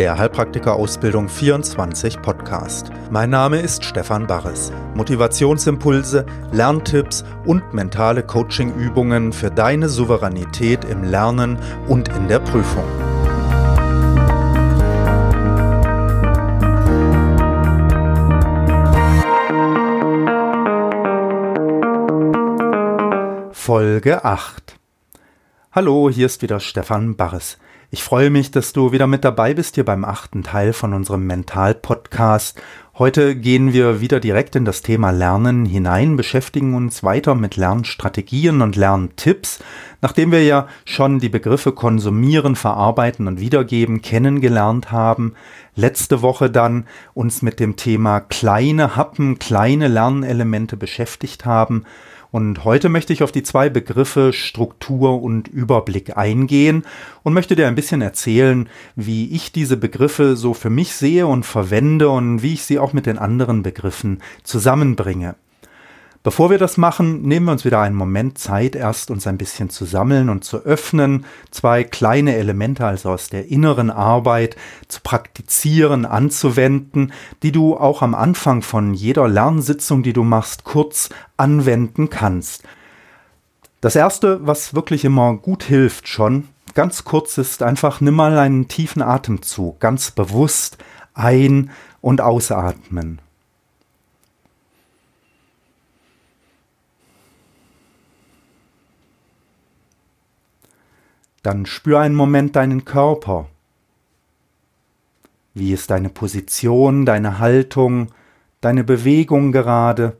der Heilpraktiker-Ausbildung 24 Podcast. Mein Name ist Stefan Barres. Motivationsimpulse, Lerntipps und mentale Coaching-Übungen für deine Souveränität im Lernen und in der Prüfung. Folge 8 Hallo, hier ist wieder Stefan Barres. Ich freue mich, dass du wieder mit dabei bist hier beim achten Teil von unserem Mental-Podcast. Heute gehen wir wieder direkt in das Thema Lernen hinein, beschäftigen uns weiter mit Lernstrategien und Lerntipps, nachdem wir ja schon die Begriffe konsumieren, verarbeiten und wiedergeben kennengelernt haben. Letzte Woche dann uns mit dem Thema kleine Happen, kleine Lernelemente beschäftigt haben und heute möchte ich auf die zwei Begriffe Struktur und Überblick eingehen und möchte dir ein bisschen erzählen, wie ich diese Begriffe so für mich sehe und verwende und wie ich sie auch mit den anderen Begriffen zusammenbringe. Bevor wir das machen, nehmen wir uns wieder einen Moment Zeit, erst uns ein bisschen zu sammeln und zu öffnen, zwei kleine Elemente also aus der inneren Arbeit zu praktizieren, anzuwenden, die du auch am Anfang von jeder Lernsitzung, die du machst, kurz anwenden kannst. Das erste, was wirklich immer gut hilft schon, ganz kurz ist einfach, nimm mal einen tiefen Atemzug, ganz bewusst ein- und ausatmen. Dann spür einen Moment deinen Körper. Wie ist deine Position, deine Haltung, deine Bewegung gerade?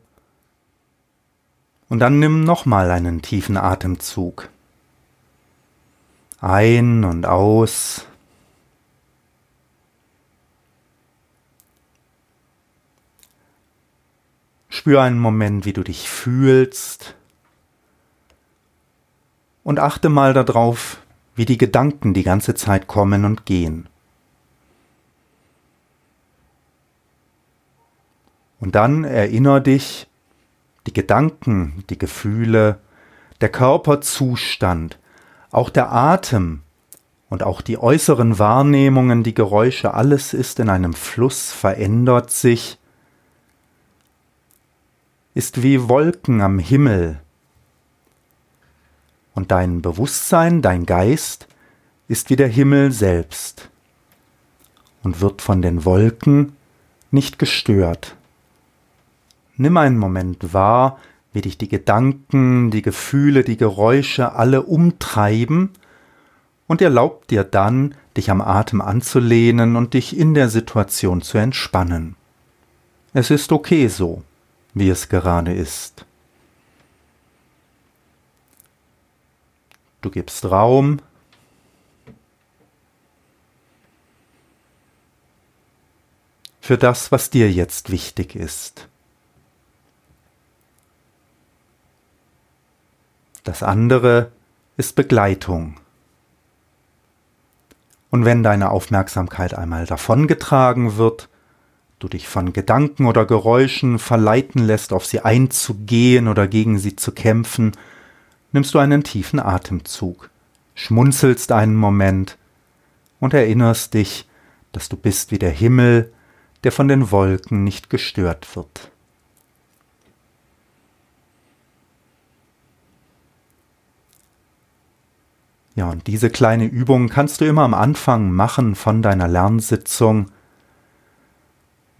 Und dann nimm nochmal einen tiefen Atemzug. Ein und aus. Spür einen Moment, wie du dich fühlst. Und achte mal darauf, wie die Gedanken die ganze Zeit kommen und gehen. Und dann erinnere dich, die Gedanken, die Gefühle, der Körperzustand, auch der Atem und auch die äußeren Wahrnehmungen, die Geräusche, alles ist in einem Fluss, verändert sich, ist wie Wolken am Himmel, und dein Bewusstsein, dein Geist ist wie der Himmel selbst und wird von den Wolken nicht gestört. Nimm einen Moment wahr, wie dich die Gedanken, die Gefühle, die Geräusche alle umtreiben und erlaub dir dann, dich am Atem anzulehnen und dich in der Situation zu entspannen. Es ist okay so, wie es gerade ist. Du gibst Raum. Für das, was dir jetzt wichtig ist. Das andere ist Begleitung. Und wenn deine Aufmerksamkeit einmal davongetragen wird, du dich von Gedanken oder Geräuschen verleiten lässt, auf sie einzugehen oder gegen sie zu kämpfen, nimmst du einen tiefen Atemzug, schmunzelst einen Moment und erinnerst dich, dass du bist wie der Himmel, der von den Wolken nicht gestört wird. Ja, und diese kleine Übung kannst du immer am Anfang machen von deiner Lernsitzung,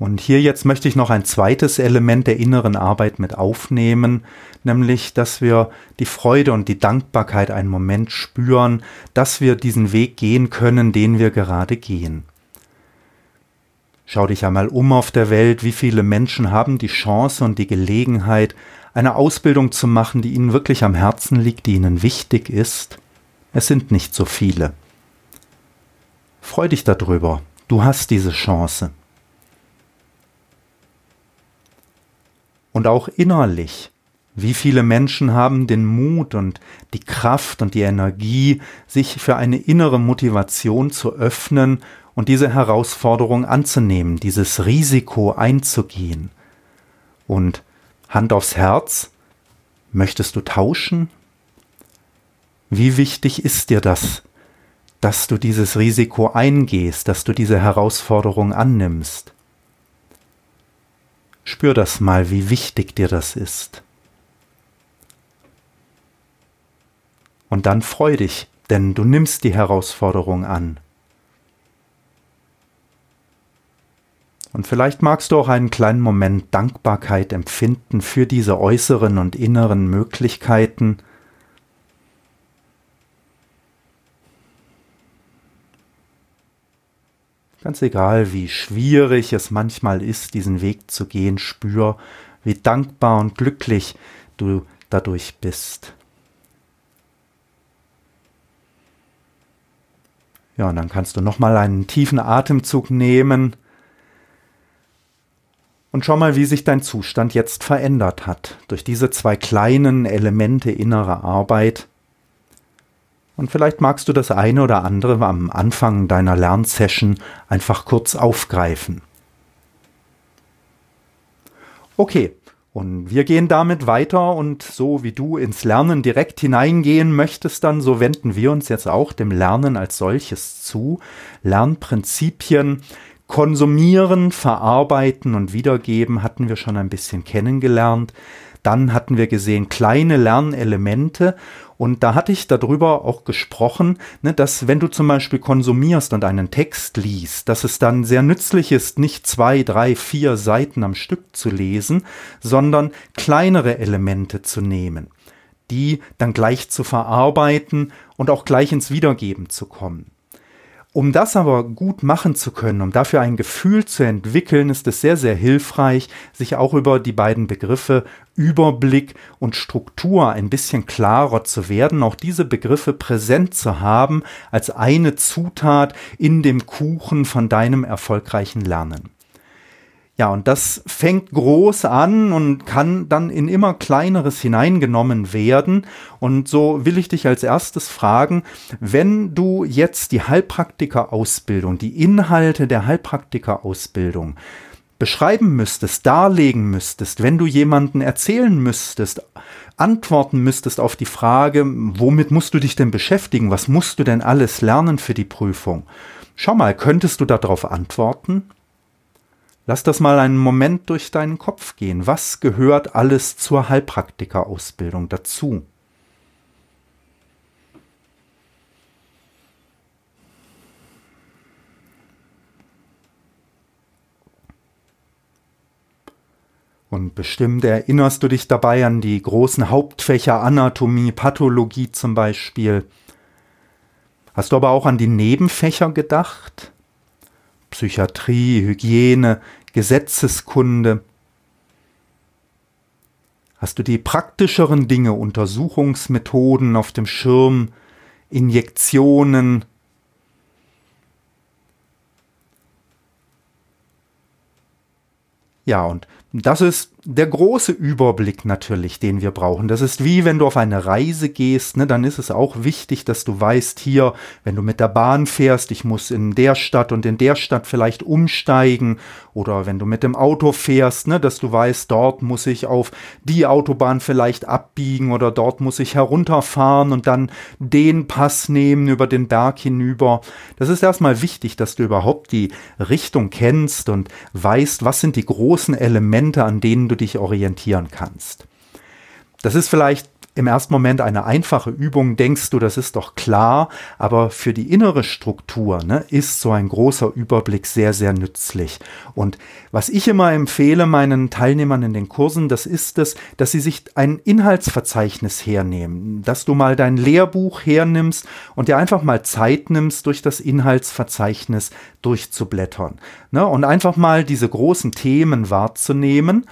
und hier jetzt möchte ich noch ein zweites Element der inneren Arbeit mit aufnehmen, nämlich, dass wir die Freude und die Dankbarkeit einen Moment spüren, dass wir diesen Weg gehen können, den wir gerade gehen. Schau dich einmal um auf der Welt, wie viele Menschen haben die Chance und die Gelegenheit, eine Ausbildung zu machen, die ihnen wirklich am Herzen liegt, die ihnen wichtig ist. Es sind nicht so viele. Freu dich darüber, du hast diese Chance. Und auch innerlich. Wie viele Menschen haben den Mut und die Kraft und die Energie, sich für eine innere Motivation zu öffnen und diese Herausforderung anzunehmen, dieses Risiko einzugehen. Und Hand aufs Herz, möchtest du tauschen? Wie wichtig ist dir das, dass du dieses Risiko eingehst, dass du diese Herausforderung annimmst. Spür das mal, wie wichtig dir das ist. Und dann freu dich, denn du nimmst die Herausforderung an. Und vielleicht magst du auch einen kleinen Moment Dankbarkeit empfinden für diese äußeren und inneren Möglichkeiten, Ganz egal, wie schwierig es manchmal ist, diesen Weg zu gehen, spür, wie dankbar und glücklich du dadurch bist. Ja, und dann kannst du nochmal einen tiefen Atemzug nehmen und schau mal, wie sich dein Zustand jetzt verändert hat durch diese zwei kleinen Elemente innerer Arbeit, und vielleicht magst du das eine oder andere am Anfang deiner Lernsession einfach kurz aufgreifen. Okay, und wir gehen damit weiter und so wie du ins Lernen direkt hineingehen möchtest, dann so wenden wir uns jetzt auch dem Lernen als solches zu. Lernprinzipien konsumieren, verarbeiten und wiedergeben hatten wir schon ein bisschen kennengelernt. Dann hatten wir gesehen kleine Lernelemente und da hatte ich darüber auch gesprochen, ne, dass wenn du zum Beispiel konsumierst und einen Text liest, dass es dann sehr nützlich ist, nicht zwei, drei, vier Seiten am Stück zu lesen, sondern kleinere Elemente zu nehmen, die dann gleich zu verarbeiten und auch gleich ins Wiedergeben zu kommen. Um das aber gut machen zu können, um dafür ein Gefühl zu entwickeln, ist es sehr, sehr hilfreich, sich auch über die beiden Begriffe Überblick und Struktur ein bisschen klarer zu werden, auch diese Begriffe präsent zu haben als eine Zutat in dem Kuchen von deinem erfolgreichen Lernen. Ja, und das fängt groß an und kann dann in immer kleineres hineingenommen werden. Und so will ich dich als erstes fragen, wenn du jetzt die Heilpraktiker-Ausbildung, die Inhalte der Heilpraktiker-Ausbildung beschreiben müsstest, darlegen müsstest, wenn du jemanden erzählen müsstest, antworten müsstest auf die Frage, womit musst du dich denn beschäftigen? Was musst du denn alles lernen für die Prüfung? Schau mal, könntest du darauf antworten? Lass das mal einen Moment durch deinen Kopf gehen. Was gehört alles zur Heilpraktikerausbildung dazu? Und bestimmt erinnerst du dich dabei an die großen Hauptfächer Anatomie, Pathologie zum Beispiel. Hast du aber auch an die Nebenfächer gedacht? Psychiatrie, Hygiene, Gesetzeskunde. Hast du die praktischeren Dinge, Untersuchungsmethoden auf dem Schirm, Injektionen, Ja, und das ist der große Überblick natürlich, den wir brauchen. Das ist wie wenn du auf eine Reise gehst, ne, dann ist es auch wichtig, dass du weißt, hier, wenn du mit der Bahn fährst, ich muss in der Stadt und in der Stadt vielleicht umsteigen oder wenn du mit dem Auto fährst, ne, dass du weißt, dort muss ich auf die Autobahn vielleicht abbiegen oder dort muss ich herunterfahren und dann den Pass nehmen über den Berg hinüber. Das ist erstmal wichtig, dass du überhaupt die Richtung kennst und weißt, was sind die großen Elemente, an denen du dich orientieren kannst. Das ist vielleicht im ersten Moment eine einfache Übung, denkst du, das ist doch klar, aber für die innere Struktur ne, ist so ein großer Überblick sehr, sehr nützlich. Und was ich immer empfehle meinen Teilnehmern in den Kursen, das ist es, dass sie sich ein Inhaltsverzeichnis hernehmen, dass du mal dein Lehrbuch hernimmst und dir einfach mal Zeit nimmst, durch das Inhaltsverzeichnis durchzublättern. Ne, und einfach mal diese großen Themen wahrzunehmen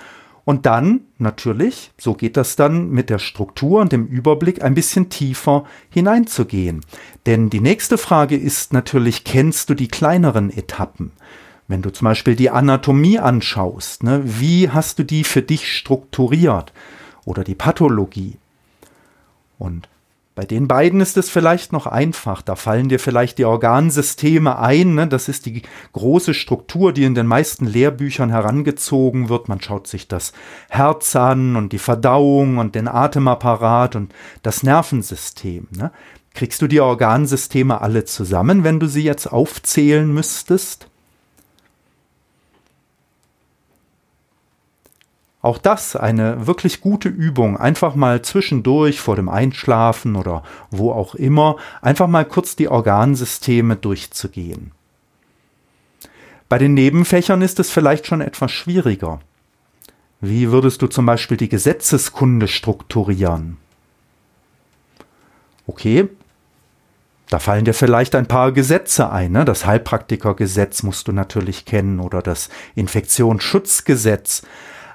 und dann natürlich, so geht das dann mit der Struktur und dem Überblick ein bisschen tiefer hineinzugehen. Denn die nächste Frage ist natürlich, kennst du die kleineren Etappen? Wenn du zum Beispiel die Anatomie anschaust, ne, wie hast du die für dich strukturiert? Oder die Pathologie? Und Bei den beiden ist es vielleicht noch einfach. Da fallen dir vielleicht die Organsysteme ein. Ne? Das ist die große Struktur, die in den meisten Lehrbüchern herangezogen wird. Man schaut sich das Herz an und die Verdauung und den Atemapparat und das Nervensystem. Ne? Kriegst du die Organsysteme alle zusammen, wenn du sie jetzt aufzählen müsstest? Auch das eine wirklich gute Übung, einfach mal zwischendurch vor dem Einschlafen oder wo auch immer, einfach mal kurz die Organsysteme durchzugehen. Bei den Nebenfächern ist es vielleicht schon etwas schwieriger. Wie würdest du zum Beispiel die Gesetzeskunde strukturieren? Okay, da fallen dir vielleicht ein paar Gesetze ein. Ne? Das Heilpraktikergesetz musst du natürlich kennen oder das Infektionsschutzgesetz.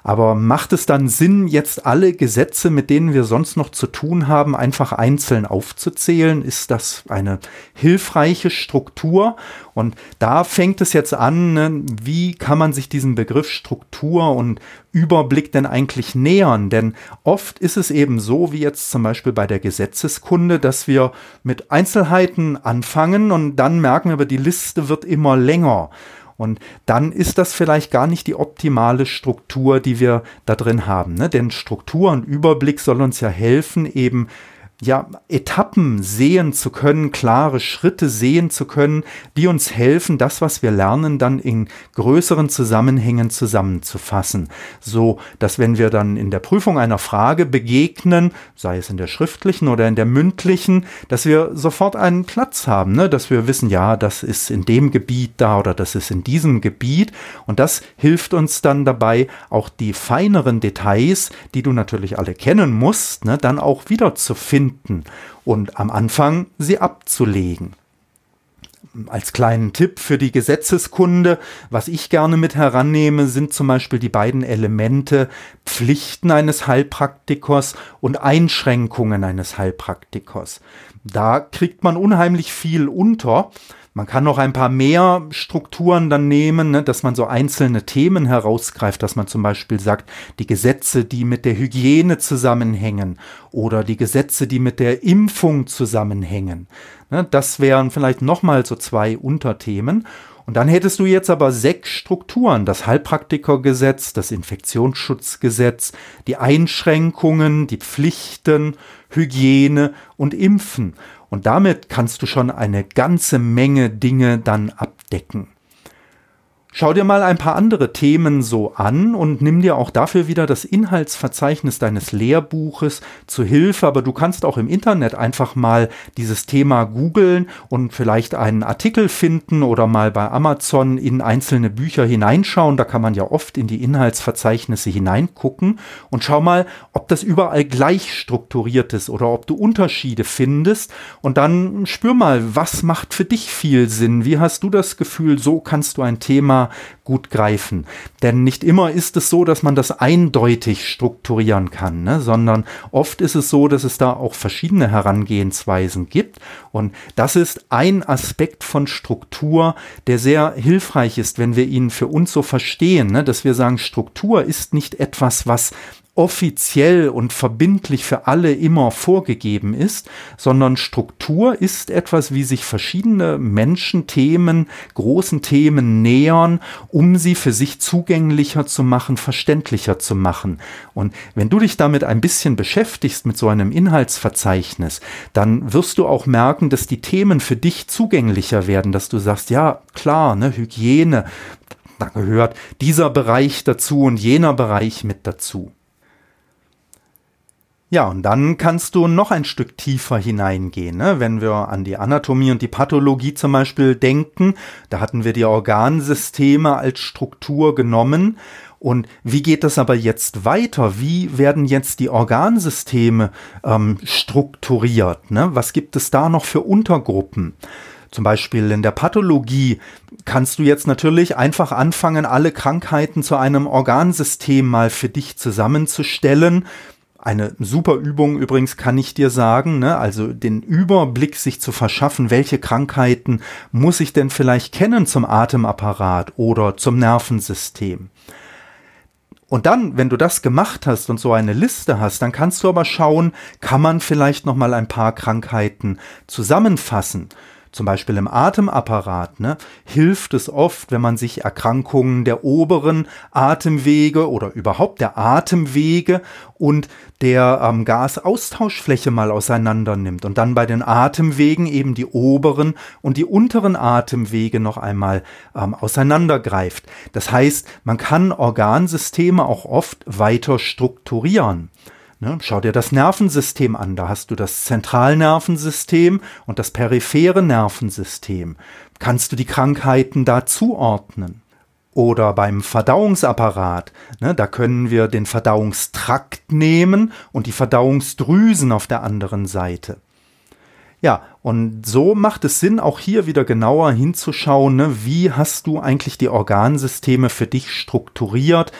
Aber macht es dann Sinn, jetzt alle Gesetze, mit denen wir sonst noch zu tun haben, einfach einzeln aufzuzählen? Ist das eine hilfreiche Struktur? Und da fängt es jetzt an, ne? wie kann man sich diesem Begriff Struktur und Überblick denn eigentlich nähern? Denn oft ist es eben so, wie jetzt zum Beispiel bei der Gesetzeskunde, dass wir mit Einzelheiten anfangen und dann merken wir, die Liste wird immer länger. Und dann ist das vielleicht gar nicht die optimale Struktur, die wir da drin haben. Ne? Denn Struktur und Überblick soll uns ja helfen, eben ja, Etappen sehen zu können, klare Schritte sehen zu können, die uns helfen, das, was wir lernen, dann in größeren Zusammenhängen zusammenzufassen. So, dass wenn wir dann in der Prüfung einer Frage begegnen, sei es in der schriftlichen oder in der mündlichen, dass wir sofort einen Platz haben, ne? dass wir wissen, ja, das ist in dem Gebiet da oder das ist in diesem Gebiet. Und das hilft uns dann dabei, auch die feineren Details, die du natürlich alle kennen musst, ne, dann auch wieder zu finden finden und am Anfang sie abzulegen. Als kleinen Tipp für die Gesetzeskunde, was ich gerne mit herannehme, sind zum Beispiel die beiden Elemente Pflichten eines Heilpraktikers und Einschränkungen eines Heilpraktikers. Da kriegt man unheimlich viel unter. Man kann noch ein paar mehr Strukturen dann nehmen, ne, dass man so einzelne Themen herausgreift, dass man zum Beispiel sagt, die Gesetze, die mit der Hygiene zusammenhängen oder die Gesetze, die mit der Impfung zusammenhängen. Ne, das wären vielleicht nochmal so zwei Unterthemen. Und dann hättest du jetzt aber sechs Strukturen, das Heilpraktikergesetz, das Infektionsschutzgesetz, die Einschränkungen, die Pflichten, Hygiene und Impfen. Und damit kannst du schon eine ganze Menge Dinge dann abdecken. Schau dir mal ein paar andere Themen so an und nimm dir auch dafür wieder das Inhaltsverzeichnis deines Lehrbuches zu Hilfe. Aber du kannst auch im Internet einfach mal dieses Thema googeln und vielleicht einen Artikel finden oder mal bei Amazon in einzelne Bücher hineinschauen. Da kann man ja oft in die Inhaltsverzeichnisse hineingucken und schau mal, ob das überall gleich strukturiert ist oder ob du Unterschiede findest. Und dann spür mal, was macht für dich viel Sinn? Wie hast du das Gefühl, so kannst du ein Thema gut greifen. Denn nicht immer ist es so, dass man das eindeutig strukturieren kann, ne? sondern oft ist es so, dass es da auch verschiedene Herangehensweisen gibt. Und das ist ein Aspekt von Struktur, der sehr hilfreich ist, wenn wir ihn für uns so verstehen, ne? dass wir sagen, Struktur ist nicht etwas, was offiziell und verbindlich für alle immer vorgegeben ist, sondern Struktur ist etwas, wie sich verschiedene Menschen Themen, großen Themen nähern, um sie für sich zugänglicher zu machen, verständlicher zu machen. Und wenn du dich damit ein bisschen beschäftigst mit so einem Inhaltsverzeichnis, dann wirst du auch merken, dass die Themen für dich zugänglicher werden, dass du sagst, ja, klar, ne, Hygiene, da gehört dieser Bereich dazu und jener Bereich mit dazu. Ja, und dann kannst du noch ein Stück tiefer hineingehen. Ne? Wenn wir an die Anatomie und die Pathologie zum Beispiel denken, da hatten wir die Organsysteme als Struktur genommen. Und wie geht das aber jetzt weiter? Wie werden jetzt die Organsysteme ähm, strukturiert? Ne? Was gibt es da noch für Untergruppen? Zum Beispiel in der Pathologie kannst du jetzt natürlich einfach anfangen, alle Krankheiten zu einem Organsystem mal für dich zusammenzustellen eine super Übung übrigens kann ich dir sagen, ne? also den Überblick sich zu verschaffen, welche Krankheiten muss ich denn vielleicht kennen zum Atemapparat oder zum Nervensystem. Und dann, wenn du das gemacht hast und so eine Liste hast, dann kannst du aber schauen, kann man vielleicht noch mal ein paar Krankheiten zusammenfassen zum Beispiel im Atemapparat, ne, hilft es oft, wenn man sich Erkrankungen der oberen Atemwege oder überhaupt der Atemwege und der ähm, Gasaustauschfläche mal auseinander nimmt und dann bei den Atemwegen eben die oberen und die unteren Atemwege noch einmal ähm, auseinandergreift. Das heißt, man kann Organsysteme auch oft weiter strukturieren. Ne? Schau dir das Nervensystem an. Da hast du das Zentralnervensystem und das periphere Nervensystem. Kannst du die Krankheiten da zuordnen? Oder beim Verdauungsapparat, ne, da können wir den Verdauungstrakt nehmen und die Verdauungsdrüsen auf der anderen Seite. Ja, und so macht es Sinn, auch hier wieder genauer hinzuschauen, ne, wie hast du eigentlich die Organsysteme für dich strukturiert,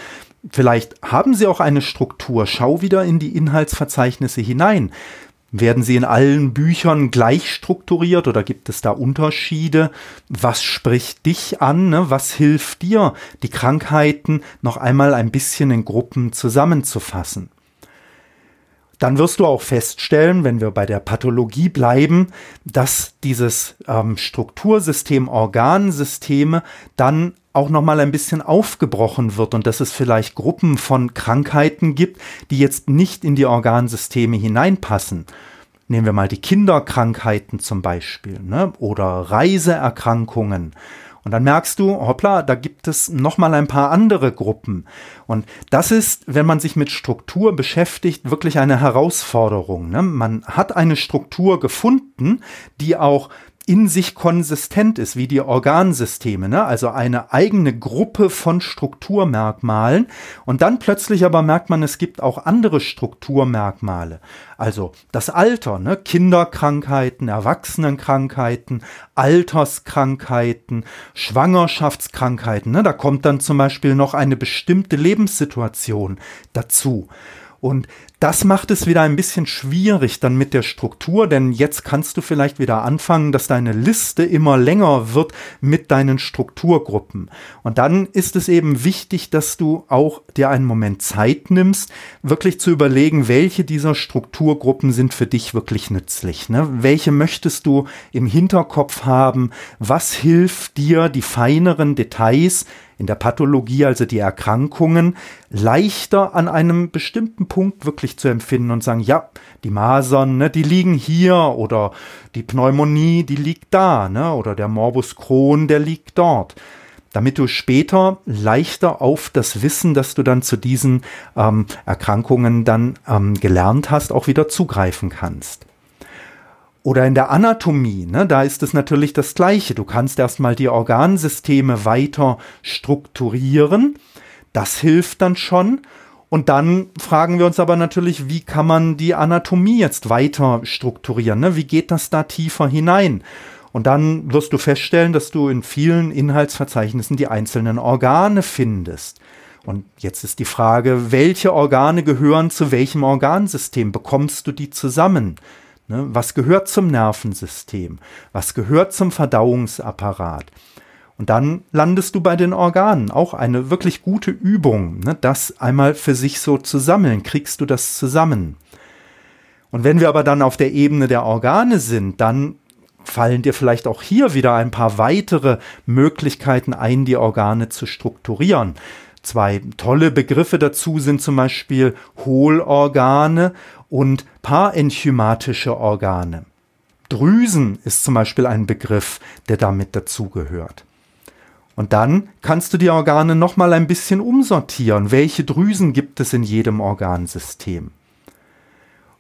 Vielleicht haben Sie auch eine Struktur. Schau wieder in die Inhaltsverzeichnisse hinein. Werden sie in allen Büchern gleich strukturiert oder gibt es da Unterschiede? Was spricht dich an? Ne? Was hilft dir, die Krankheiten noch einmal ein bisschen in Gruppen zusammenzufassen? Dann wirst du auch feststellen, wenn wir bei der Pathologie bleiben, dass dieses ähm, Struktursystem Organsysteme dann auch noch mal ein bisschen aufgebrochen wird und dass es vielleicht Gruppen von Krankheiten gibt, die jetzt nicht in die Organsysteme hineinpassen. Nehmen wir mal die Kinderkrankheiten zum Beispiel ne? oder Reiseerkrankungen. Und dann merkst du, hoppla, da gibt es noch mal ein paar andere Gruppen. Und das ist, wenn man sich mit Struktur beschäftigt, wirklich eine Herausforderung. Ne? Man hat eine Struktur gefunden, die auch in sich konsistent ist, wie die Organsysteme, ne? also eine eigene Gruppe von Strukturmerkmalen. Und dann plötzlich aber merkt man, es gibt auch andere Strukturmerkmale. Also das Alter, ne? Kinderkrankheiten, Erwachsenenkrankheiten, Alterskrankheiten, Schwangerschaftskrankheiten. Ne? Da kommt dann zum Beispiel noch eine bestimmte Lebenssituation dazu. Und das macht es wieder ein bisschen schwierig dann mit der Struktur, denn jetzt kannst du vielleicht wieder anfangen, dass deine Liste immer länger wird mit deinen Strukturgruppen. Und dann ist es eben wichtig, dass du auch dir einen Moment Zeit nimmst, wirklich zu überlegen, welche dieser Strukturgruppen sind für dich wirklich nützlich. Ne? Welche möchtest du im Hinterkopf haben? Was hilft dir, die feineren Details in der Pathologie, also die Erkrankungen, leichter an einem bestimmten Punkt wirklich zu empfinden und sagen, ja, die Masern, ne, die liegen hier oder die Pneumonie, die liegt da, ne, oder der Morbus Crohn, der liegt dort. Damit du später leichter auf das Wissen, das du dann zu diesen ähm, Erkrankungen dann ähm, gelernt hast, auch wieder zugreifen kannst. Oder in der Anatomie, ne, da ist es natürlich das Gleiche. Du kannst erstmal die Organsysteme weiter strukturieren. Das hilft dann schon. Und dann fragen wir uns aber natürlich, wie kann man die Anatomie jetzt weiter strukturieren? Ne? Wie geht das da tiefer hinein? Und dann wirst du feststellen, dass du in vielen Inhaltsverzeichnissen die einzelnen Organe findest. Und jetzt ist die Frage, welche Organe gehören zu welchem Organsystem? Bekommst du die zusammen? Ne? Was gehört zum Nervensystem? Was gehört zum Verdauungsapparat? Und dann landest du bei den Organen. Auch eine wirklich gute Übung, ne? das einmal für sich so zu sammeln. Kriegst du das zusammen? Und wenn wir aber dann auf der Ebene der Organe sind, dann fallen dir vielleicht auch hier wieder ein paar weitere Möglichkeiten ein, die Organe zu strukturieren. Zwei tolle Begriffe dazu sind zum Beispiel Hohlorgane und parenchymatische Organe. Drüsen ist zum Beispiel ein Begriff, der damit dazugehört. Und dann kannst du die Organe nochmal ein bisschen umsortieren. Welche Drüsen gibt es in jedem Organsystem?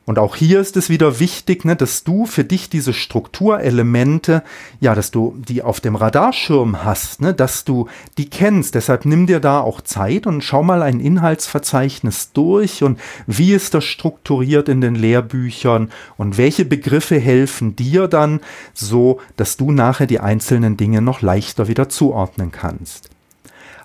Und auch hier ist es wieder wichtig, ne, dass du für dich diese Strukturelemente, ja, dass du die auf dem Radarschirm hast, ne, dass du die kennst. Deshalb nimm dir da auch Zeit und schau mal ein Inhaltsverzeichnis durch und wie ist das strukturiert in den Lehrbüchern und welche Begriffe helfen dir dann so, dass du nachher die einzelnen Dinge noch leichter wieder zuordnen kannst.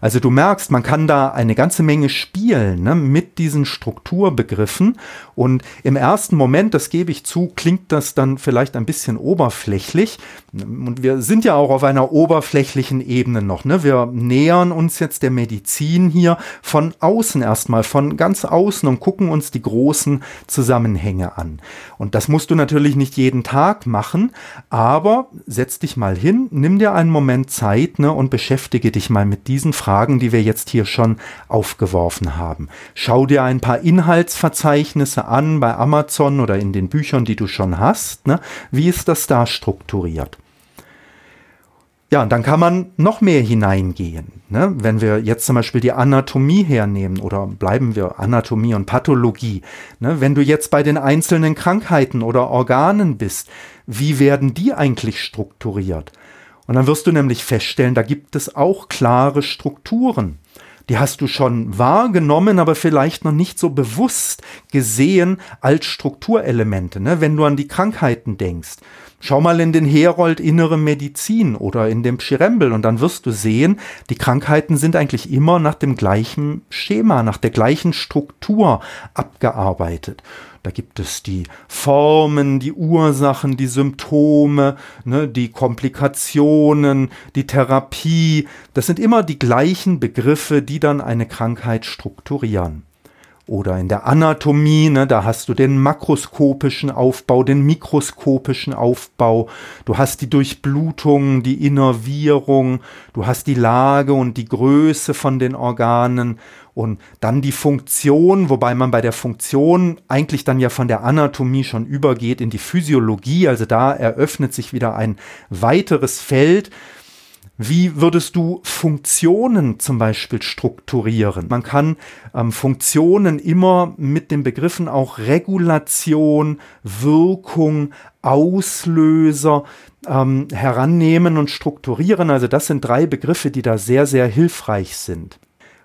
Also du merkst, man kann da eine ganze Menge spielen ne, mit diesen Strukturbegriffen. Und im ersten Moment, das gebe ich zu, klingt das dann vielleicht ein bisschen oberflächlich. Und wir sind ja auch auf einer oberflächlichen Ebene noch. Ne? Wir nähern uns jetzt der Medizin hier von außen erstmal, von ganz außen und gucken uns die großen Zusammenhänge an. Und das musst du natürlich nicht jeden Tag machen, aber setz dich mal hin, nimm dir einen Moment Zeit ne, und beschäftige dich mal mit diesen Fragen, die wir jetzt hier schon aufgeworfen haben. Schau dir ein paar Inhaltsverzeichnisse an bei Amazon oder in den Büchern, die du schon hast. Ne? Wie ist das da strukturiert? Ja, und dann kann man noch mehr hineingehen. Ne? Wenn wir jetzt zum Beispiel die Anatomie hernehmen oder bleiben wir Anatomie und Pathologie. Ne? Wenn du jetzt bei den einzelnen Krankheiten oder Organen bist, wie werden die eigentlich strukturiert? Und dann wirst du nämlich feststellen, da gibt es auch klare Strukturen. Die hast du schon wahrgenommen, aber vielleicht noch nicht so bewusst gesehen als Strukturelemente, ne? wenn du an die Krankheiten denkst. Schau mal in den Herold Innere Medizin oder in dem Pschirembel und dann wirst du sehen, die Krankheiten sind eigentlich immer nach dem gleichen Schema, nach der gleichen Struktur abgearbeitet. Da gibt es die Formen, die Ursachen, die Symptome, ne, die Komplikationen, die Therapie. Das sind immer die gleichen Begriffe, die dann eine Krankheit strukturieren. Oder in der Anatomie, ne, da hast du den makroskopischen Aufbau, den mikroskopischen Aufbau, du hast die Durchblutung, die Innervierung, du hast die Lage und die Größe von den Organen. Und dann die Funktion, wobei man bei der Funktion eigentlich dann ja von der Anatomie schon übergeht in die Physiologie, also da eröffnet sich wieder ein weiteres Feld, wie würdest du Funktionen zum Beispiel strukturieren? Man kann ähm, Funktionen immer mit den Begriffen auch Regulation, Wirkung, Auslöser ähm, herannehmen und strukturieren. Also das sind drei Begriffe, die da sehr, sehr hilfreich sind.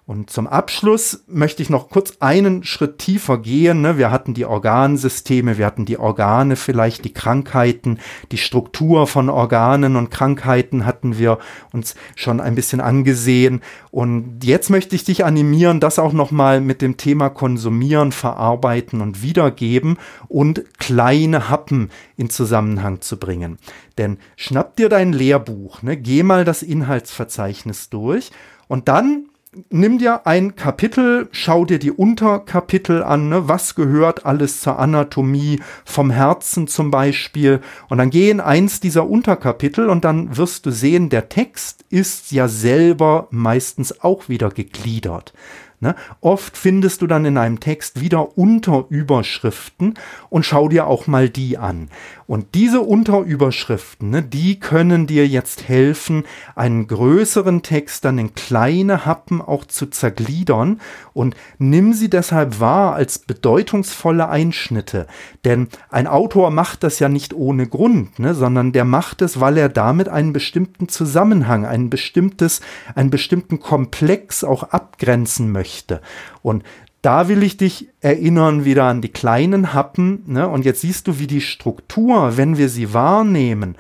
Und zum Abschluss möchte ich noch kurz einen Schritt tiefer gehen. Ne? Wir hatten die Organsysteme, wir hatten die Organe, vielleicht die Krankheiten, die Struktur von Organen und Krankheiten hatten wir uns schon ein bisschen angesehen. Und jetzt möchte ich dich animieren, das auch nochmal mit dem Thema Konsumieren, Verarbeiten und Wiedergeben und kleine Happen in Zusammenhang zu bringen. Denn schnapp dir dein Lehrbuch, ne? geh mal das Inhaltsverzeichnis durch und dann nimm dir ein Kapitel, schau dir die Unterkapitel an, ne? was gehört alles zur Anatomie vom Herzen zum Beispiel. Und dann geh in eins dieser Unterkapitel und dann wirst du sehen, der Text ist ja selber meistens auch wieder gegliedert. Ne? Oft findest du dann in einem Text wieder Unterüberschriften und schau dir auch mal die an. Und diese Unterüberschriften, ne, die können dir jetzt helfen, einen größeren Text dann in kleine Happen auch zu zergliedern und nimm sie deshalb wahr als bedeutungsvolle Einschnitte. Denn ein Autor macht das ja nicht ohne Grund, ne, sondern der macht es, weil er damit einen bestimmten Zusammenhang, ein bestimmtes, einen bestimmten Komplex auch abgrenzen möchte. Und da will ich dich erinnern wieder an die kleinen Happen. Ne? Und jetzt siehst du, wie die Struktur, wenn wir sie wahrnehmen,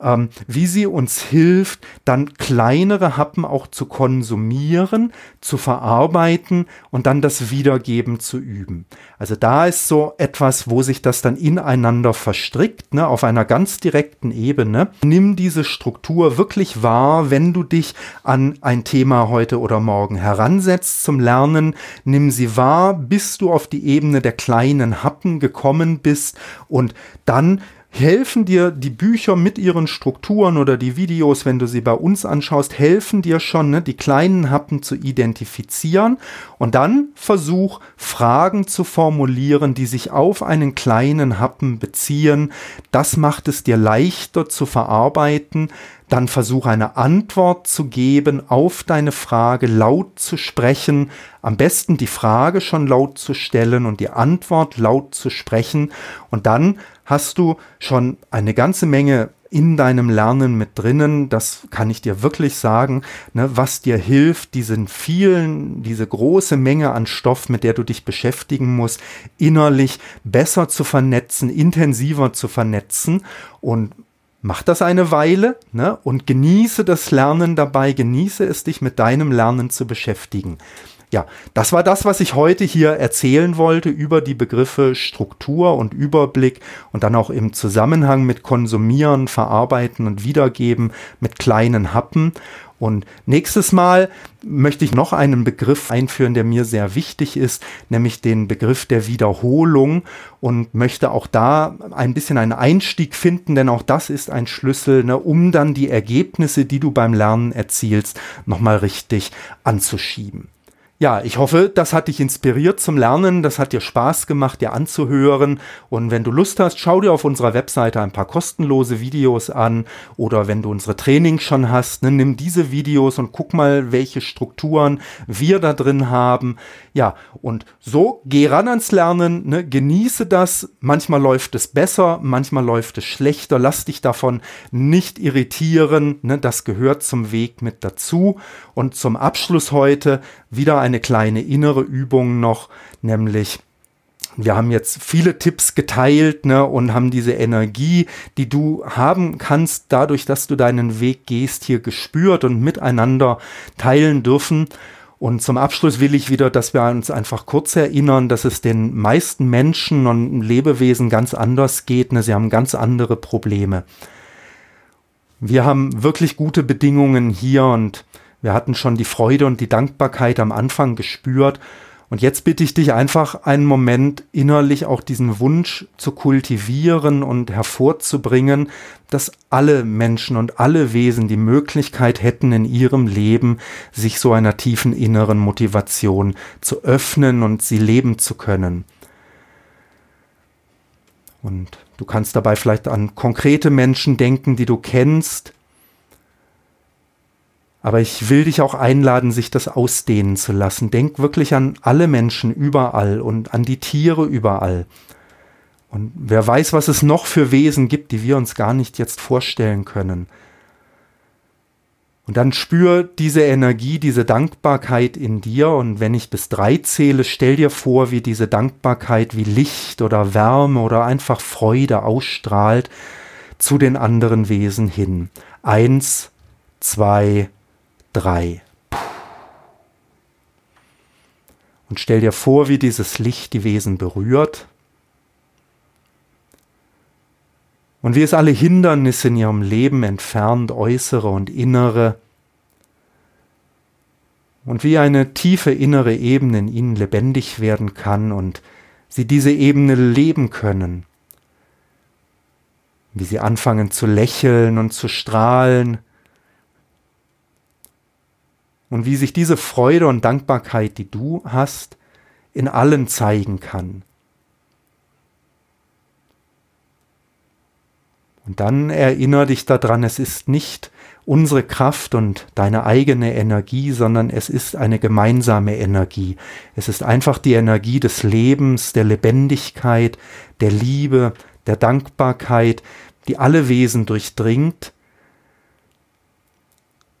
ähm, wie sie uns hilft, dann kleinere Happen auch zu konsumieren, zu verarbeiten und dann das Wiedergeben zu üben. Also da ist so etwas, wo sich das dann ineinander verstrickt, ne, auf einer ganz direkten Ebene. Nimm diese Struktur wirklich wahr, wenn du dich an ein Thema heute oder morgen heransetzt zum Lernen. Nimm sie wahr, bis du auf die Ebene der kleinen Happen gekommen bist und dann helfen dir die Bücher mit ihren Strukturen oder die Videos, wenn du sie bei uns anschaust, helfen dir schon, ne, die kleinen Happen zu identifizieren und dann versuch Fragen zu formulieren, die sich auf einen kleinen Happen beziehen. Das macht es dir leichter zu verarbeiten. Dann versuch eine Antwort zu geben auf deine Frage, laut zu sprechen, am besten die Frage schon laut zu stellen und die Antwort laut zu sprechen. Und dann hast du schon eine ganze Menge in deinem Lernen mit drinnen. Das kann ich dir wirklich sagen, ne, was dir hilft, diesen vielen, diese große Menge an Stoff, mit der du dich beschäftigen musst, innerlich besser zu vernetzen, intensiver zu vernetzen. Und mach das eine Weile ne, und genieße das Lernen dabei, genieße es, dich mit deinem Lernen zu beschäftigen. Ja, das war das, was ich heute hier erzählen wollte über die Begriffe Struktur und Überblick und dann auch im Zusammenhang mit Konsumieren, Verarbeiten und Wiedergeben mit kleinen Happen. Und nächstes Mal möchte ich noch einen Begriff einführen, der mir sehr wichtig ist, nämlich den Begriff der Wiederholung und möchte auch da ein bisschen einen Einstieg finden, denn auch das ist ein Schlüssel, ne, um dann die Ergebnisse, die du beim Lernen erzielst, nochmal richtig anzuschieben. Ja, ich hoffe, das hat dich inspiriert zum Lernen, das hat dir Spaß gemacht, dir anzuhören. Und wenn du Lust hast, schau dir auf unserer Webseite ein paar kostenlose Videos an. Oder wenn du unsere Trainings schon hast, ne, nimm diese Videos und guck mal, welche Strukturen wir da drin haben. Ja, und so geh ran ans Lernen, ne, genieße das. Manchmal läuft es besser, manchmal läuft es schlechter. Lass dich davon nicht irritieren. Ne, das gehört zum Weg mit dazu. Und zum Abschluss heute wieder eine kleine innere Übung noch, nämlich wir haben jetzt viele Tipps geteilt ne, und haben diese Energie, die du haben kannst, dadurch, dass du deinen Weg gehst, hier gespürt und miteinander teilen dürfen. Und zum Abschluss will ich wieder, dass wir uns einfach kurz erinnern, dass es den meisten Menschen und Lebewesen ganz anders geht. Ne? Sie haben ganz andere Probleme. Wir haben wirklich gute Bedingungen hier und wir hatten schon die Freude und die Dankbarkeit am Anfang gespürt. Und jetzt bitte ich dich einfach einen Moment innerlich auch diesen Wunsch zu kultivieren und hervorzubringen, dass alle Menschen und alle Wesen die Möglichkeit hätten, in ihrem Leben sich so einer tiefen inneren Motivation zu öffnen und sie leben zu können. Und du kannst dabei vielleicht an konkrete Menschen denken, die du kennst, aber ich will dich auch einladen, sich das ausdehnen zu lassen. Denk wirklich an alle Menschen überall und an die Tiere überall. Und wer weiß, was es noch für Wesen gibt, die wir uns gar nicht jetzt vorstellen können. Und dann spür diese Energie, diese Dankbarkeit in dir. Und wenn ich bis drei zähle, stell dir vor, wie diese Dankbarkeit wie Licht oder Wärme oder einfach Freude ausstrahlt zu den anderen Wesen hin. Eins, zwei, drei. Und stell dir vor, wie dieses Licht die Wesen berührt. Und wie es alle Hindernisse in ihrem Leben entfernt, äußere und innere, und wie eine tiefe innere Ebene in ihnen lebendig werden kann und sie diese Ebene leben können, wie sie anfangen zu lächeln und zu strahlen, und wie sich diese Freude und Dankbarkeit, die du hast, in allen zeigen kann. Und dann erinnere dich daran, es ist nicht unsere Kraft und deine eigene Energie, sondern es ist eine gemeinsame Energie. Es ist einfach die Energie des Lebens, der Lebendigkeit, der Liebe, der Dankbarkeit, die alle Wesen durchdringt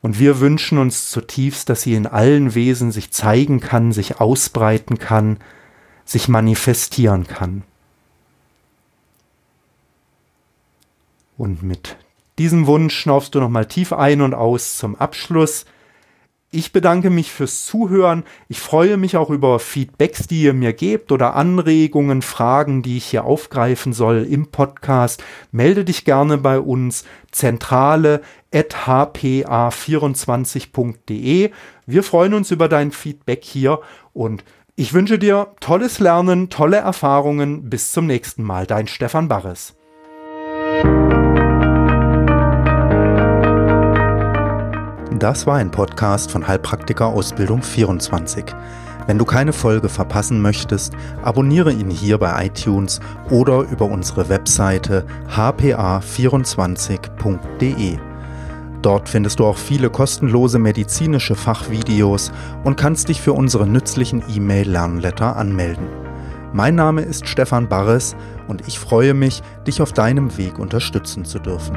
und wir wünschen uns zutiefst, dass sie in allen Wesen sich zeigen kann, sich ausbreiten kann, sich manifestieren kann. Und mit diesem Wunsch schnaufst du nochmal tief ein und aus zum Abschluss. Ich bedanke mich fürs Zuhören. Ich freue mich auch über Feedbacks, die ihr mir gebt oder Anregungen, Fragen, die ich hier aufgreifen soll im Podcast. Melde dich gerne bei uns zentrale hpa24.de. Wir freuen uns über dein Feedback hier und ich wünsche dir tolles Lernen, tolle Erfahrungen. Bis zum nächsten Mal. Dein Stefan Barres. Das war ein Podcast von Heilpraktiker Ausbildung 24. Wenn du keine Folge verpassen möchtest, abonniere ihn hier bei iTunes oder über unsere Webseite hpa24.de. Dort findest du auch viele kostenlose medizinische Fachvideos und kannst dich für unsere nützlichen E-Mail-Lernletter anmelden. Mein Name ist Stefan Barres und ich freue mich, dich auf deinem Weg unterstützen zu dürfen.